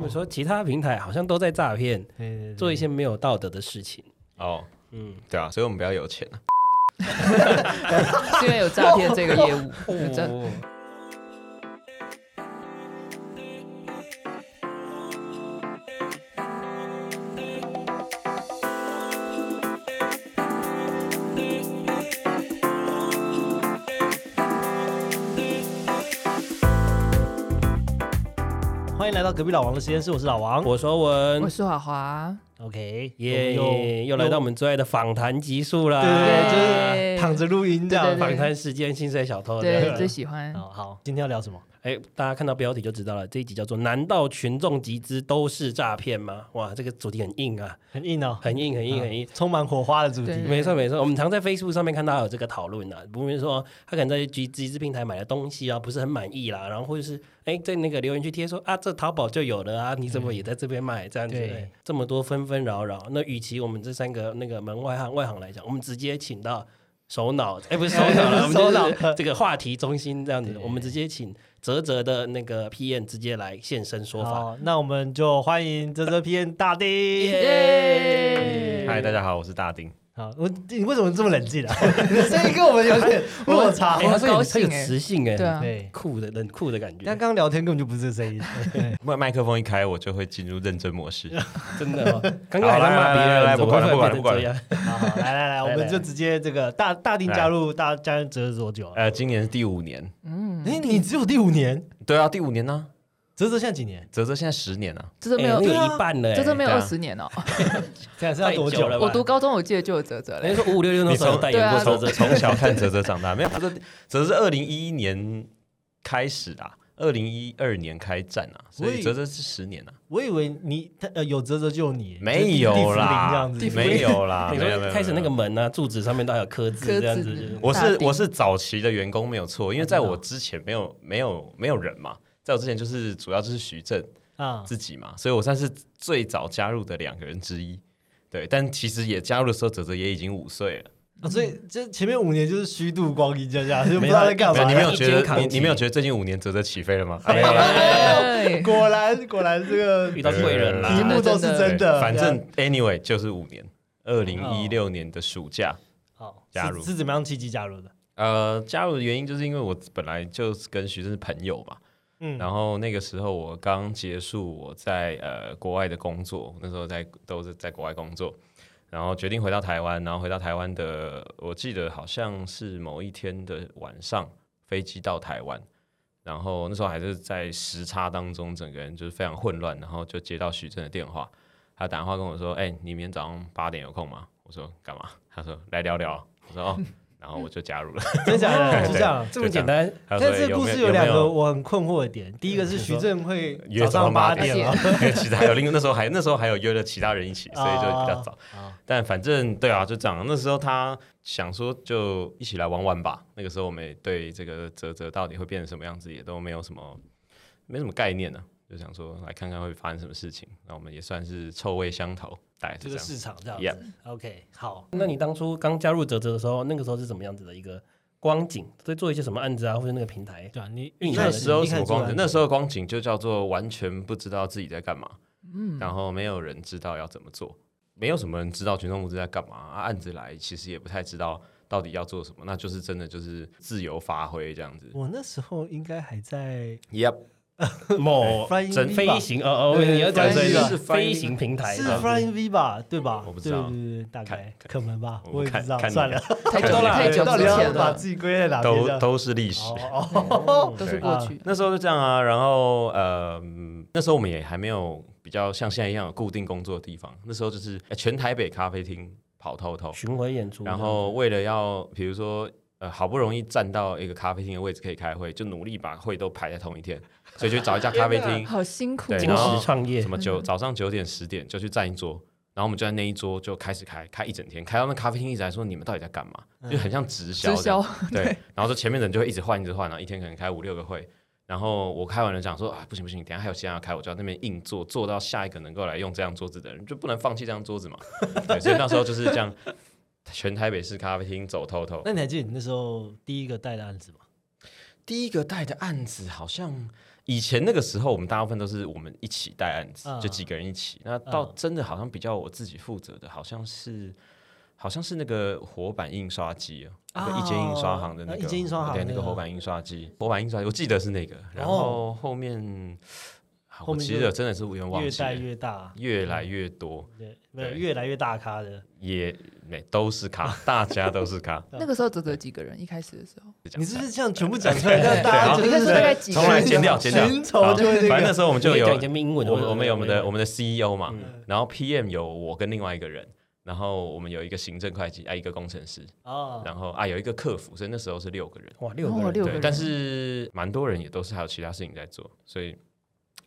他们说其他平台好像都在诈骗，对对对。做一些没有道德的事情。哦，嗯，对啊，所以我们比较有钱啊。是因为有诈骗这个业务，到隔壁老王的实验室，我是老王。我说文我，是华华，OK，耶，又来到我们最爱的访谈集数啦。对对对，就是躺着录音这样访谈时间，心碎小偷。对，最喜欢。好好，今天要聊什么？哎，大家看到标题就知道了，这一集叫做“难道群众集资都是诈骗吗？”哇，这个主题很硬啊，很硬哦，很硬，很硬，很硬。充满火花的主题。没错没错，我们常在 Facebook 上面看到有这个讨论啊，比如说他可能在集集资平台买的东西啊，不是很满意啦，然后或者是哎在那个留言区贴说啊，这淘宝就有了啊，你怎么也在这边卖这样子？这么多纷纷扰扰，那与其我们这三个那个门外汉外行来讲，我们直接请到首脑，哎不是首脑了，我们首脑就是这个话题中心这样子，我们直接请泽泽的那个 P N 直接来现身说法。那我们就欢迎泽泽 P N 大丁。嗨，大家好，我是大丁。好，我你为什么这么冷静啊？你的声音跟我们有点 落差哎，。他是有高他有兴哎磁性哎，对啊，对，酷的冷酷的感觉但，刚刚聊天根本就不是这声音。麦 麦克风一开，我就会进入认真模式。真的哦。刚刚还在骂别好来来来人，怎么不管了会不管了不管了变成这样？好，好来来来，我们就直接这个大大定加入大加入多久啊？呃，今年是第五年。嗯，哎，你只有第五年，对啊，第五年呢、泽泽现在几年？泽泽现在十年了、泽泽没有一半了欸，这都没有二十年哦。现在是要多久了吧？我读高中，我记得就有泽泽嘞。人家说五五六六那时候有代言过泽泽，从小看泽泽长大，没有，泽泽泽是二零一一年开始的、啊，二零一二年开战啊，所以以泽泽是十年啊，我以为你他呃有泽泽就有你，没有啦样，子。没有啦，开始那个门啊，柱子上面都还有刻字这样子，嗯我是我是早期的员工没有错，因为在我之前没有没有没有人嘛，在我之前就是主要就是徐正啊，自己嘛，所以我算是最早加入的两个人之一。对，但其实也加入的时候，泽泽也已经五岁了。啊所以这前面五年就是虚度光阴，这样就不知道在干没有，嘛。你没有觉得你你没有觉得最近五年泽泽起飞了吗？啊没有啦，哎果然果然这个 遇到贵人题。目都是真的。反正 anyway 就是五年，二零一六年的暑假。好加入是是怎么样契机加入的？呃，加入的原因就是因为我本来就是跟徐正是朋友嘛，嗯，然后那个时候我刚结束我在呃国外的工作，那时候在都是在国外工作，然后决定回到台湾，然后回到台湾的，我记得好像是某一天的晚上飞机到台湾，然后那时候还是在时差当中，整个人就是非常混乱，然后就接到徐正的电话，他打电话跟我说：“哎、你明天早上八点有空吗？”我说：“干嘛？”他说：“来聊聊。”我说：“哦。”然后我就加入了。真假的，就这样。这么简单，但这个故事有两没个我很困惑的点，第一个是徐正会约早上八八点 其实还有另那时候还那时候还有约了其他人一起，所以就比较早。啊。但反正对啊，就这样。那时候他想说就一起来玩玩吧。那个时候我们也对这个泽泽到底会变成什么样子也都没有什么没什么概念呢、就想说来看看会发生什么事情。那我们也算是臭味相投，大概是这。这个市场这样 Yep 子。OK，好，那你当初刚加入泽泽的时候，那个时候是怎么样子的一个光景？在做一些什么案子啊，或者那个平台？对啊，你运那时候什么光景？那时候候光景就叫做完全不知道自己在干嘛，嗯，然后没有人知道要怎么做，没有什么人知道群众募资在干嘛啊。案子来其实也不太知道到底要做什么，那就是真的就是自由发挥这样子。我那时候应该还在 Yep，某吧飞行哦哦，对你要讲的 Flying V 是是飞行平台是的 Flying V 吧？对吧？我不知道对对对，大概可能吧，我我也不知道，看算了，太久了太久了，把自己归在哪边？都都是历史。哦，都是过去。那时候就这样啊，然后呃，嗯那时候我们也还没有比较像现在一样有固定工作的地方，那时候就是、呃全台北咖啡厅跑透透，巡回演出，然后为了要比如说呃好不容易站到一个咖啡厅的位置可以开会，就努力把会都排在同一天，所以就找一家咖啡厅，好辛苦金对然后哦，石创业什么九早上九点十点就去站一桌。然后我们就在那一桌就开始开，开一整天，开到那咖啡厅一直在说你们到底在干嘛，就很像直销直。销对，然后说前面的人就会一直换，一直换，然后一天可能开五六个会。然后我开完了讲说啊，不行不行，等下还有其他人要开，我就要那边硬坐，坐到下一个能够来用这张桌子的人，就不能放弃这张桌子嘛。对，所以那时候就是这样，全台北市咖啡厅走透透。那你还记得你那时候第一个带的案子吗？第一个带的案子好像，以前那个时候，我们大部分都是我们一起带案子，嗯就几个人一起。那到嗯真的好像比较我自己负责的，好像是好像是那个活版印刷机哦，那个一间印刷行的那个啊一间印刷行对，那个那个活版印刷机，活版印刷机，我记得是那个。然后后面，好我记后面就真的是有点忘越带，越大，越来越多，对，没有越来越大咖的。也没都是咖，大家都是咖。那个时候泽泽几个人？一开始的时候，你是不是这样全部讲出来，让大家就应该是大概几个人？重来剪掉剪掉寻仇好就会反正那时候我们就有英文，我我们有我们的我们们的 CEO 嘛，嗯然后 PM 有我跟另外一个人，然后我们有一个行政会计啊，一个工程师，哦，然后啊有一个客服，所以那时候是六个人。哇六个人六个人但是蛮多人也都是还有其他事情在做，所以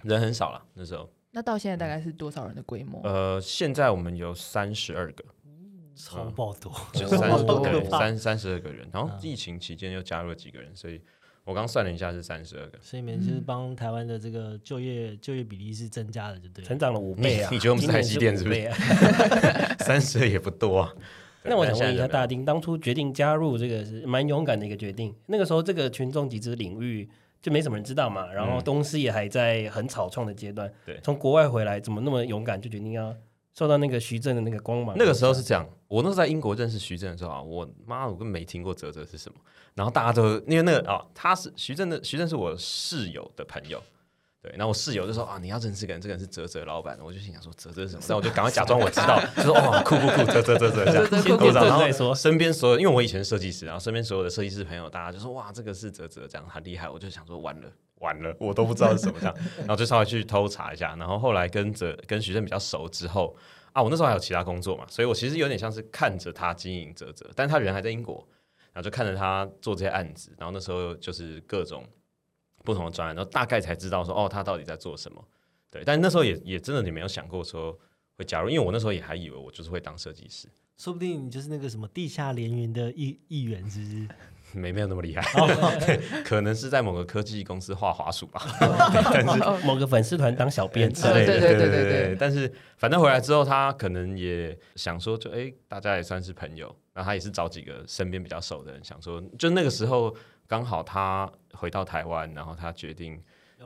人很少了那时候。那到现在大概是多少人的规模？呃，现在我们有三十二个，超爆多，三十好可对怕三三十二个人，然后嗯疫情期间又加入了几个人，所以我刚算了一下是三十二个。所以你们就是帮台湾的这个就业就业比例是增加的，就对了。成长了五倍啊！你你觉得我们台积电是不是？三十二也不多啊。那我想问一下大丁，当初决定加入这个是蛮勇敢的一个决定。那个时候这个群众集资领域就没什么人知道嘛，然后嗯东西也还在很草创的阶段。对从国外回来，怎么那么勇敢，就决定要受到那个徐正的那个光芒？那个时候是这样，我那时候在英国认识徐正的时候啊，我妈我根本没听过泽泽是什么，然后大家都因为那个啊，他是徐正的徐正是我室友的朋友。对，然后我室友就说啊，你要认识个人，这个人是泽泽老板，我就心想说泽泽是什么？那我就赶快假装我知道，就说哇酷酷酷，泽泽泽泽这样，然后再说身边所有，因为我以前是设计师，然后身边所有的设计师朋友，大家就说哇，这个是泽泽，这样很厉害。我就想说完了完了，我都不知道是什么这样，然后就稍微去偷查一下，然后后来跟泽跟徐正比较熟之后啊，我那时候还有其他工作嘛，所以我其实有点像是看着他经营泽泽，但他人还在英国，然后就看着他做这些案子，然后那时候就是各种不同的专案，然后大概才知道说哦，他到底在做什么。对，但那时候也也真的你没有想过说会加入，因为我那时候也还以为我就是会当设计师。说不定你就是那个什么地下联云的议议员，是不是？没没有那么厉害，可能是在某个科技公司画滑鼠吧 某个粉丝团当小编之类的。对对对对对对但是反正回来之后，他可能也想说就，哎，大家也算是朋友，然后他也是找几个身边比较熟的人，想说就那个时候刚好他回到台湾，然后他决定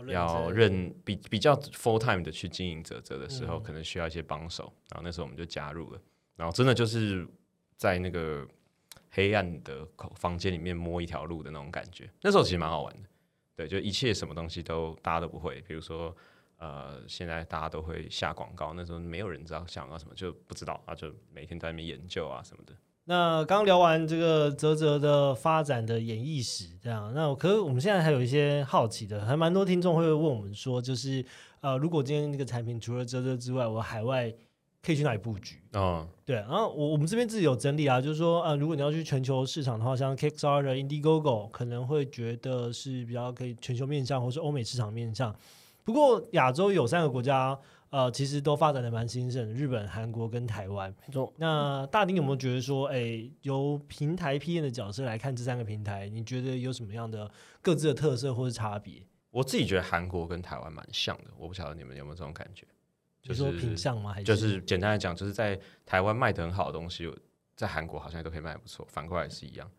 要认比比较 full time 的去经营泽泽的时候，嗯可能需要一些帮手，然后那时候我们就加入了，然后真的就是在那个黑暗的口房间里面摸一条路的那种感觉，那时候其实蛮好玩的，对，就一切什么东西都大家都不会，比如说。呃，现在大家都会下广告，那时候没有人知道下广告什么，就不知道，啊，就每天在那边研究啊什么的。那刚聊完这个泽泽的发展的演艺史，这样，那可是我们现在还有一些好奇的，还蛮多听众会问我们说，就是呃，如果今天这个产品除了泽泽之外，我海外可以去哪里布局？哦，对，然后我我们这边自己有整理啊，就是说，呃，如果你要去全球市场的话，像 Kickstarter、Indiegogo 可能会觉得是比较可以全球面向，或是欧美市场面向。不过亚洲有三个国家，呃，其实都发展的蛮兴盛，日本、韩国跟台湾。没错，那大丁有没有觉得说，哎，由平台 P N 的角色来看这三个平台，你觉得有什么样的各自的特色或是差别？我自己觉得韩国跟台湾蛮像的，我不晓得你们有没有这种感觉？就是你说品相吗？还是就是简单来讲，就是在台湾卖的很好的东西，在韩国好像都可以卖得不错，反过来也是一样。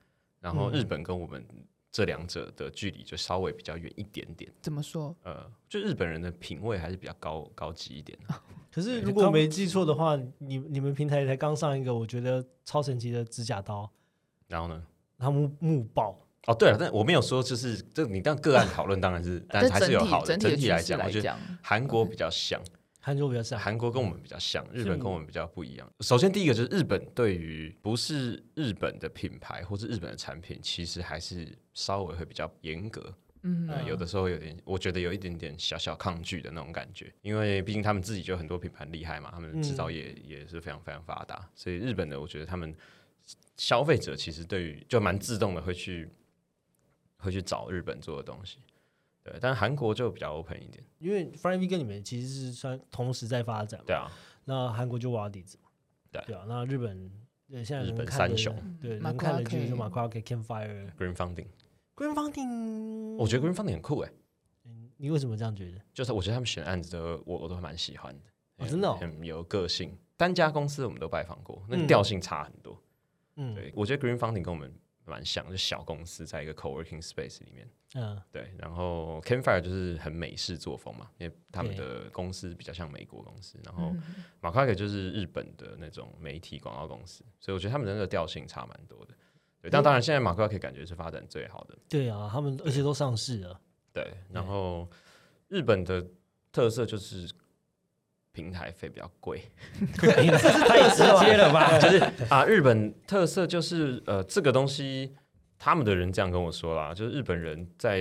然后嗯日本跟我们这两者的距离就稍微比较远一点点，怎么说？呃，就日本人的品味还是比较高高级一点的。可是如果我没记错的话，你你们平台才刚上一个我觉得超神奇的指甲刀，然后呢？然后木木爆，哦，对了，但我没有说就是这你当个案讨论当然是，但是还是有好的。整体来讲，我觉得来讲，韩国比较像。韩国比较像。韩国跟我们比较像，日本跟我们比较不一样。首先，第一个就是日本对于不是日本的品牌或是日本的产品，其实还是稍微会比较严格。嗯，呃，有的时候有点，我觉得有一点点小小抗拒的那种感觉，因为毕竟他们自己就很多品牌厉害嘛，他们制造业也是非常非常发达，所以日本的我觉得他们消费者其实对于就蛮自动的会去会去找日本做的东西。对，但韩国就比较 open 一点。因为 f r e e 跟你们其实是算同时在发展嘛，对啊，那韩国就挖底子嘛，对。啊，那日本对现在日本三雄。对，马能看的夸就是马夸 K、Campfire、Green Funding，Green Funding，我觉得 Green Funding 很酷哎、嗯你为什么这样觉得？就是我觉得他们选案子都我我都蛮喜欢的，哦真的哦？很有个性。单家公司我们都拜访过，那调性差很多。嗯，对，我觉得 Green Funding 跟我们蛮像，就小公司在一个 co-working space 里面。嗯，对，然后 Campfire 就是很美式作风嘛，因为他们的公司比较像美国公司，然后嗯。马克就是日本的那种媒体广告公司，所以我觉得他们的那个调性差蛮多的。对，但当然现在马克可以感觉是发展最好的。对啊，他们而且都上市了，对，然后日本的特色就是平台费比较贵，太直接了吧？就是啊，日本特色就是呃，这个东西他们的人这样跟我说啦，就是日本人在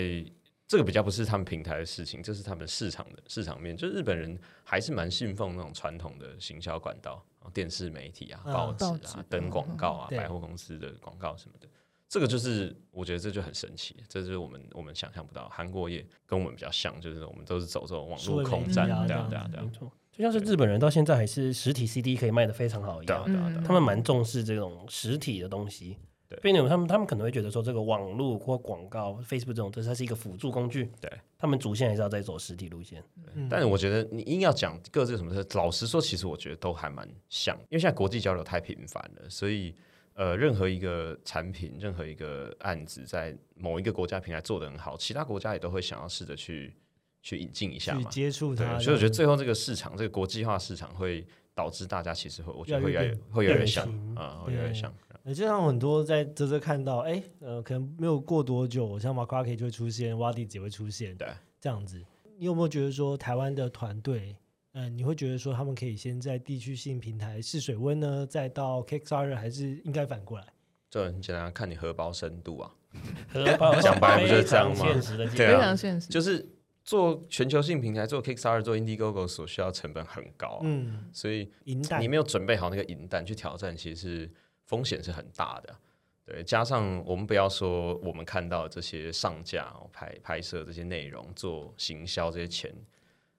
这个比较不是他们平台的事情，这是他们市场的市场面，就是日本人还是蛮信奉那种传统的行销管道，电视媒体啊、嗯报纸啊、登广告啊、对百货公司的广告什么的。这个就是我觉得这就很神奇，这就是我们我们想象不到。韩国也跟我们比较像，就是我们都是走这种网络空战，啊对啊这样子对啊对啊没，错，就像是日本人到现在还是实体 CD 可以卖的非常好一样，对啊对啊对啊他们蛮重视这种实体的东西。对并且他们他们可能会觉得说，这个网络或广告、Facebook 这种，这它是一个辅助工具。对，他们主线还是要在走实体路线。嗯但是我觉得你硬要讲各自有什么特，老实说，其实我觉得都还蛮像，因为现在国际交流太频繁了，所以呃，任何一个产品、任何一个案子，在某一个国家平台做得很好，其他国家也都会想要试着去去引进一下去嘛。接触所以我觉得最后这个市场，这个国际化市场会导致大家其实会，我觉得会越来越会越来越像啊，会越来越对像。呃，就像很多在泽泽看到，哎，呃，可能没有过多久，像马克 K 就会出现，挖地子也会出现，对，这样子。你有没有觉得说台湾的团队，嗯、你会觉得说他们可以先在地区性平台试水温呢，再到 Kickstarter，还是应该反过来？这很简单，看你荷包深度啊。荷包讲白不就是这样吗现实的对非常现实。就是做全球性平台，做 Kickstarter、做 Indiegogo 所需要成本很高啊、嗯，所以银弹你没有准备好那个银弹去挑战，其实是风险是很大的。对，加上我们不要说我们看到这些上架、拍拍摄这些内容、做行销这些钱，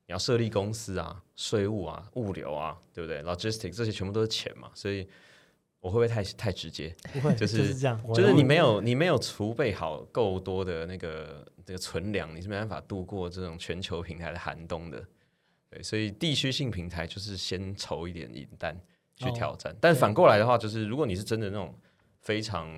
你要设立公司啊、税务啊、物流啊，对不对？Logistics 这些全部都是钱嘛，所以我会不会太太直接？不会，就就是是这样，就是你没有你没有储备好够多的那个这个存粮，你是没办法度过这种全球平台的寒冬的。对，所以地区性平台就是先筹一点银弹去挑战，但反过来的话，就是如果你是真的那种非常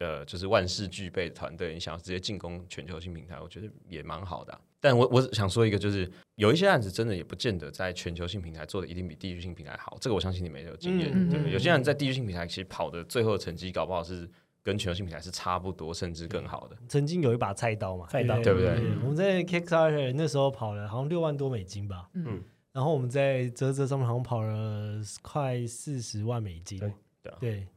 呃就是万事俱备的团队，你想要直接进攻全球性平台，我觉得也蛮好的啊、但我我想说一个，就是有一些案子真的也不见得在全球性平台做的一定比地区性平台好，这个我相信你们也有经验，嗯对不对？嗯有些人在地区性平台其实跑的最后的成绩搞不好是跟全球性平台是差不多，甚至更好的。曾经有一把菜刀嘛，菜刀。对不对？我们在 Kickstarter 那时候跑了好像六万多美金吧，嗯，然后我们在泽泽上面好像跑了快四十万美金，对对啊。对，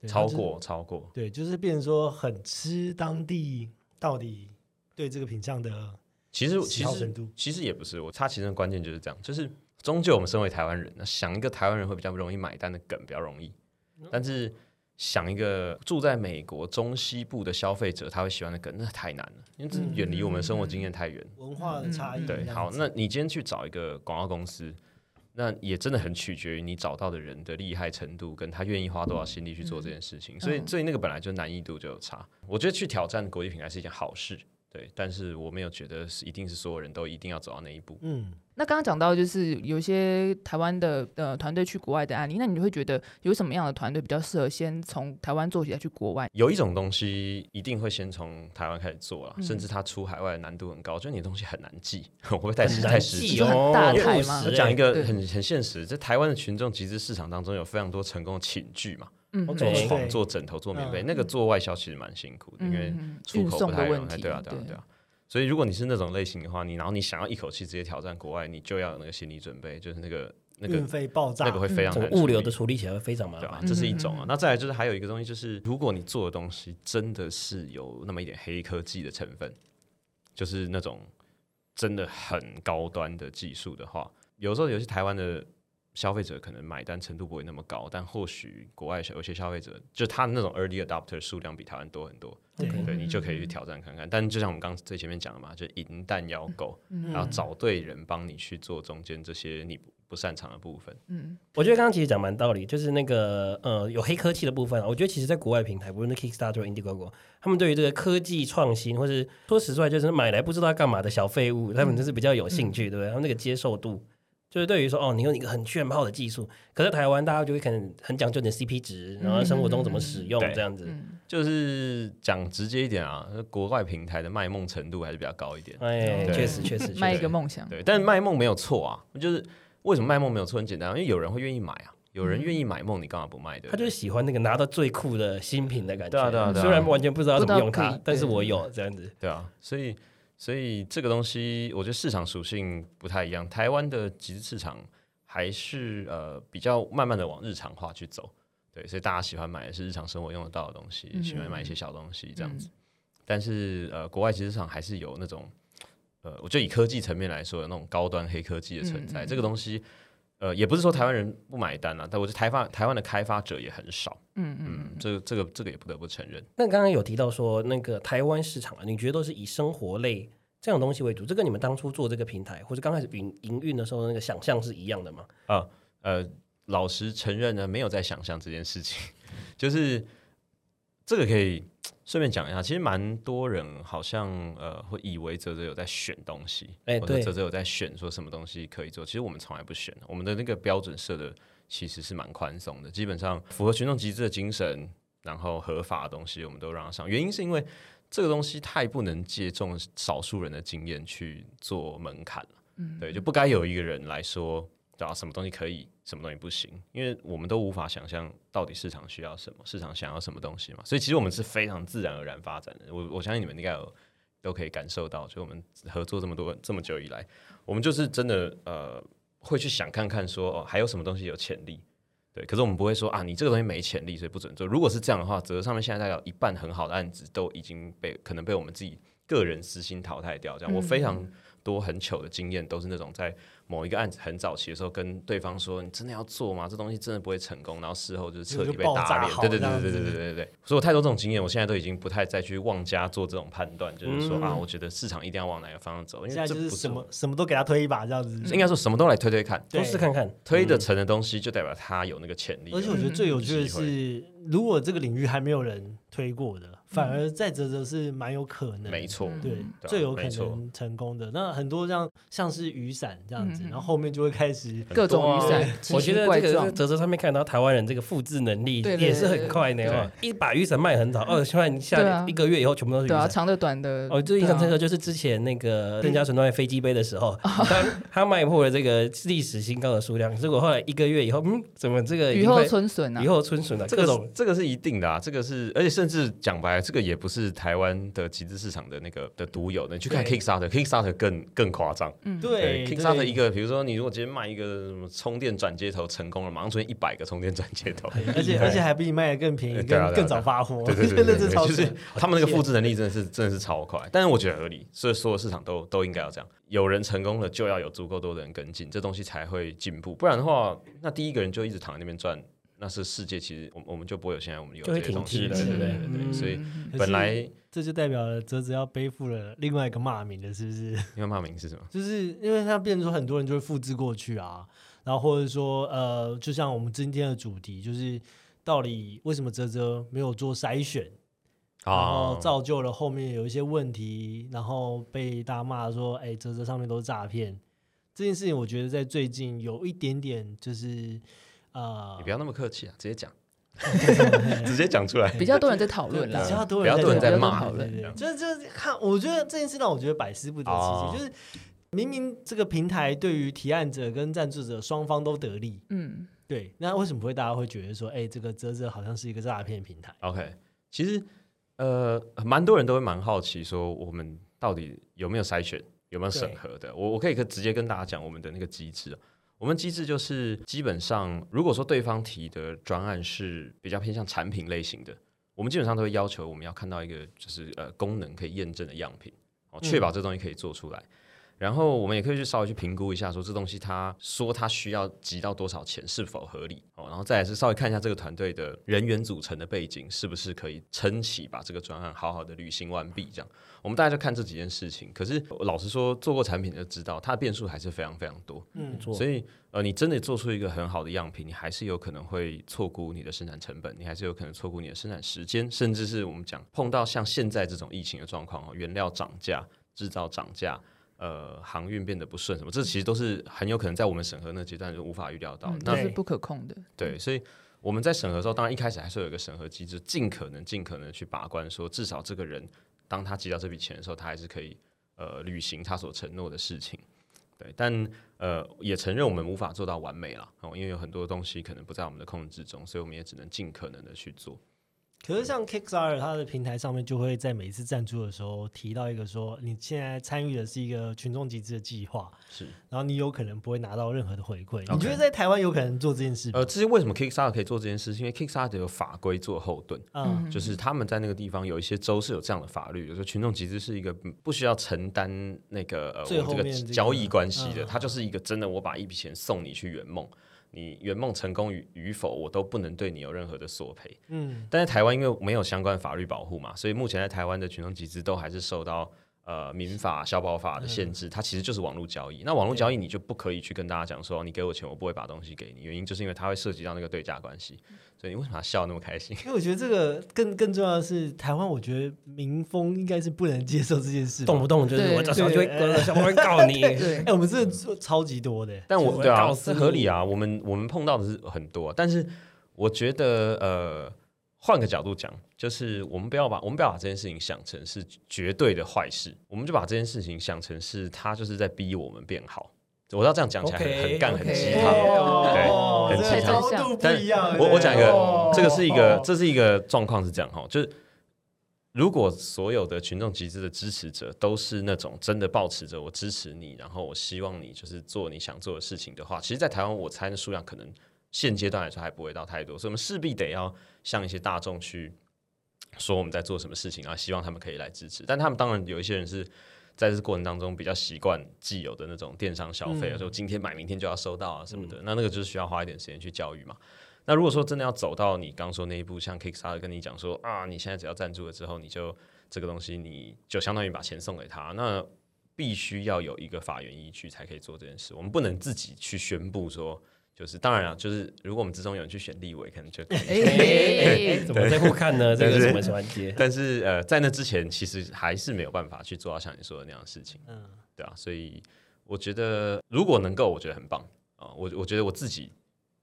对超，过超过。就，对，就是变成说很吃当地到底对这个品相的其实其实其实也不是我，差其实的关键就是这样，就是终究我们身为台湾人，那想一个台湾人会比较容易买单的梗比较容易，但是想一个住在美国中西部的消费者他会喜欢的梗，那太难了，因为这远离我们生活经验太远。文化的差异嗯对，好，那你今天去找一个广告公司，那也真的很取决于你找到的人的厉害程度，跟他愿意花多少心力去做这件事情。所以，嗯所以那个本来就难易度就有差。我觉得去挑战国际品牌是一件好事，对，但是我没有觉得是一定是所有人都一定要走到那一步。嗯，那刚刚讲到就是有一些台湾的呃团队去国外的案例，那你会觉得有什么样的团队比较适合先从台湾做起再去国外？有一种东西一定会先从台湾开始做了，嗯甚至它出海外的难度很高，就你的东西很难记，会不会太很难太实际哦很大因为台吗我讲一个对很很现实，在台湾的群众集资市场当中，有非常多成功的寝具嘛，做对床、做枕头、做棉被，那个做外销其实蛮辛苦的，因为嗯出口不太容易。的问题，对啊，对啊，对啊。所以如果你是那种类型的话，你然后你想要一口气直接挑战国外，你就要有那个心理准备，就是那个那个运费爆炸，那个会非常整难个物流的处处理起来会非常麻？烦。这是一种啊。那再来就是还有一个东西，就是如果你做的东西真的是有那么一点黑科技的成分，就是那种真的很高端的技术的话，有时候有些台湾的消费者可能买单程度不会那么高，但或许国外有些消费者，就他的那种 early adopter 数量比台湾多很多，对你就可以去挑战看看。但就像我们刚刚最前面讲的嘛，就银弹要够，嗯然后找对人帮你去做中间这些你不不擅长的部分。嗯我觉得刚刚其实讲蛮道理，就是那个呃有黑科技的部分啊，我觉得其实在国外平台，不论是 Kickstarter、Indiegogo，他们对于这个科技创新，或是说实在就是买来不知道要干嘛的小废物，他们就是比较有兴趣，对不对？他们那个接受度就是对于说哦，你用一个很炫炮的技术，可是台湾大家就会可能很讲究你的 CP 值，然后生活中怎么使用对这样子。嗯，就是讲直接一点啊，国外平台的卖梦程度还是比较高一点。哎，对确实确实，卖一确实个梦想，对，但卖梦没有错啊，就是为什么卖梦没有错？很简单，因为有人会愿意买啊，有人愿意买梦，你干嘛不卖？对对，他就是喜欢那个拿到最酷的新品的感觉。对啊对啊对啊虽然完全不知道怎么用它但是我有这样子。对啊，所以所以这个东西，我觉得市场属性不太一样。台湾的集资市场还是呃比较慢慢的往日常化去走，对，所以大家喜欢买的是日常生活用得到的东西，嗯喜欢买一些小东西这样子。但是呃，国外集资市场还是有那种呃，我觉得以科技层面来说，有那种高端黑科技的存在。这个东西呃，也不是说台湾人不买单啊，但我觉得台湾台湾的开发者也很少。嗯嗯嗯，这个这个这个也不得不承认。那刚刚有提到说那个台湾市场啊，你觉得都是以生活类这种东西为主？这跟你们当初做这个平台或者刚开始营营运的时候那个想象是一样的吗？啊，呃，老实承认呢，没有在想象这件事情，就是这个可以顺便讲一下。其实蛮多人好像呃会以为泽泽有在选东西，或者哎对泽泽有在选说什么东西可以做。其实我们从来不选，我们的那个标准设的其实是蛮宽松的，基本上符合群众集资的精神，然后合法的东西我们都让它上。原因是因为这个东西太不能借重少数人的经验去做门槛了。嗯对，就不该有一个人来说，对啊，什么东西可以，什么东西不行，因为我们都无法想象到底市场需要什么，市场想要什么东西嘛。所以其实我们是非常自然而然发展的。我我相信你们应该有都可以感受到，就我们合作这么多这么久以来，我们就是真的呃会去想看看说哦还有什么东西有潜力。对，可是我们不会说啊，你这个东西没潜力，所以不准做。如果是这样的话，则上面现在大概有一半很好的案子都已经被可能被我们自己个人私心淘汰掉。这样，我非常多很糗的经验都是那种在某一个案子很早期的时候跟对方说：“你真的要做吗？这东西真的不会成功。”然后事后就是彻底被打脸。对对对对对对对对。所以我太多这种经验，我现在都已经不太再去妄加做这种判断，就是说、嗯啊，我觉得市场一定要往哪个方向走，因现在为这不就是什么什么都给他推一把这样子。应该说什么都来推推看，对都试看看，推得成的东西就代表它有那个潜力。而且我觉得最有趣的嗯是，如果这个领域还没有人推过的，反而在泽泽是蛮有可能，没错，对，最有可能成功的。那很多像像是雨伞这样子，然后后面就会开始各种雨伞我觉得这个在，泽泽上面看到台湾人这个复制能力也是很快的一把雨伞卖很早，二，现在对下啊。一个月以后全部都是雨对啊，伞。长的短的，哦，最印象深刻就是之前那个邓家纯在飞机杯的时候，他他卖破了这个历史新高的数量，结果后来一个月以后，嗯，怎么这个雨后春笋啊雨，后春笋啊，这个这个是一定的啊，这个是，而且甚至讲白了，这个也不是台湾的集资市场的那个的独有的。你去看 Kickstarter，Kickstarter 更更夸张。对 Kickstarter 一个，比如说你如果今天卖一个什么充电转接头成功了，马上出现一百个充电转接头。而且而且还比你卖的更便宜，更更早发货，对对对真的对对，是 超就是他们那个复制能力真的是真的是超快，但是我觉得合理，所以所有市场都都应该要这样，有人成功了就要有足够多的人跟进，这东西才会进步，不然的话，那第一个人就一直躺在那边赚，那是世界其实我我们就不会有现在我们有这些东西，了对对对对不对对，所以本来这就代表了泽泽要背负了另外一个骂名的，是不是？因为骂名是什么？就是因为它变成说很多人就会复制过去啊，然后或者说呃，就像我们今天的主题，就是到底为什么泽泽没有做筛选，然后造就了后面有一些问题，然后被大家骂说，哎，泽泽上面都是诈骗。这件事情，我觉得在最近有一点点就是呃你不，要那么客气啊，直接讲，直接讲出来。比较多人在讨论啦比，较多比较多人在骂讨论，对这样就是就是看，我觉得这件事让我觉得百思不得哦其解，就是明明这个平台对于提案者跟赞助者双方都得利，嗯，对，那为什么会大家会觉得说，哎，这个泽泽好像是一个诈骗平台？OK，其实呃，蛮多人都会蛮好奇，说我们到底有没有筛选，有没有审核的？我我可以可直接跟大家讲我们的那个机制、啊。我们机制就是基本上，如果说对方提的专案是比较偏向产品类型的，我们基本上都会要求我们要看到一个就是呃功能可以验证的样品，哦，确保这东西可以做出来。然后我们也可以去稍微去评估一下，说这东西它说它需要集到多少钱是否合理哦，然后再来是稍微看一下这个团队的人员组成的背景是不是可以撑起把这个专案好好的履行完毕。这样，我们大家就看这几件事情。可是老实说，做过产品就知道，它的变数还是非常非常多。嗯，所以呃，你真的做出一个很好的样品，你还是有可能会错估你的生产成本，你还是有可能错估你的生产时间，甚至是我们讲碰到像现在这种疫情的状况哦，原料涨价、制造涨价。呃航运变得不顺什么，这其实都是很有可能在我们审核那阶段就无法预料到。嗯，那这是不可控的。对，所以我们在审核的时候，当然一开始还是有一个审核机制，尽可能尽可能去把关，说至少这个人当他寄到这笔钱的时候，他还是可以呃履行他所承诺的事情。对，但呃也承认我们无法做到完美了哦，因为有很多东西可能不在我们的控制之中，所以我们也只能尽可能的去做。可是像 Kickstarter 它的平台上面就会在每一次赞助的时候提到一个说，你现在参与的是一个群众集资的计划，是然后你有可能不会拿到任何的回馈。你觉得在台湾有可能做这件事？呃，至于为什么 Kickstarter 可以做这件事，是因为 Kickstarter 有法规做后盾。嗯，就是他们在那个地方有一些州是有这样的法律，有时候群众集资是一个嗯不需要承担那个呃这个个交易关系的，嗯它就是一个真的我把一笔钱送你去圆梦，你圆梦成功与与否，我都不能对你有任何的索赔。嗯，但是台湾因为没有相关法律保护嘛，所以目前在台湾的群众集资都还是受到呃民法、消保法的限制，它其实就是网络交易。那网络交易你就不可以去跟大家讲说你给我钱，我不会把东西给你，原因就是因为它会涉及到那个对价关系。所以你为什么要笑那么开心？因为我觉得这个更更重要的是，台湾我觉得民风应该是不能接受这件事，动不动就是我这时候就会对小朋友会告你。哎、，我们这做超级多的，但我对啊，这合理啊。我们我们碰到的是很多，但是我觉得呃，换个角度讲，就是我们不要把我们不要把这件事情想成是绝对的坏事，我们就把这件事情想成是他就是在逼我们变好。我知道这样讲起来很很干很鸡汤，对很这鸡汤但。我我讲一个哦，这个是一个哦这是一个状况是这样哈，就是如果所有的群众集资的支持者都是那种真的抱持着我支持你，然后我希望你就是做你想做的事情的话，其实，在台湾我猜的数量可能现阶段来说还不会到太多，所以我们势必得要向一些大众去说我们在做什么事情，然后希望他们可以来支持。但他们当然有一些人是。在这过程当中，比较习惯既有的那种电商消费，嗯就今天买明天就要收到啊什么的，那那个就是需要花一点时间去教育嘛。那如果说真的要走到你刚说那一步，像 Kickstarter 跟你讲说啊，你现在只要赞助了之后，你就这个东西你就相当于把钱送给他，那必须要有一个法源依据才可以做这件事。我们不能自己去宣布说，就是当然了，就是如果我们之中有人去选立委，可能就哎哎。哎，怎么在互看呢？这个什么环节？但是呃，在那之前，其实还是没有办法去做到像你说的那样的事情，嗯，对啊，所以我觉得如果能够，我觉得很棒啊、我我觉得我自己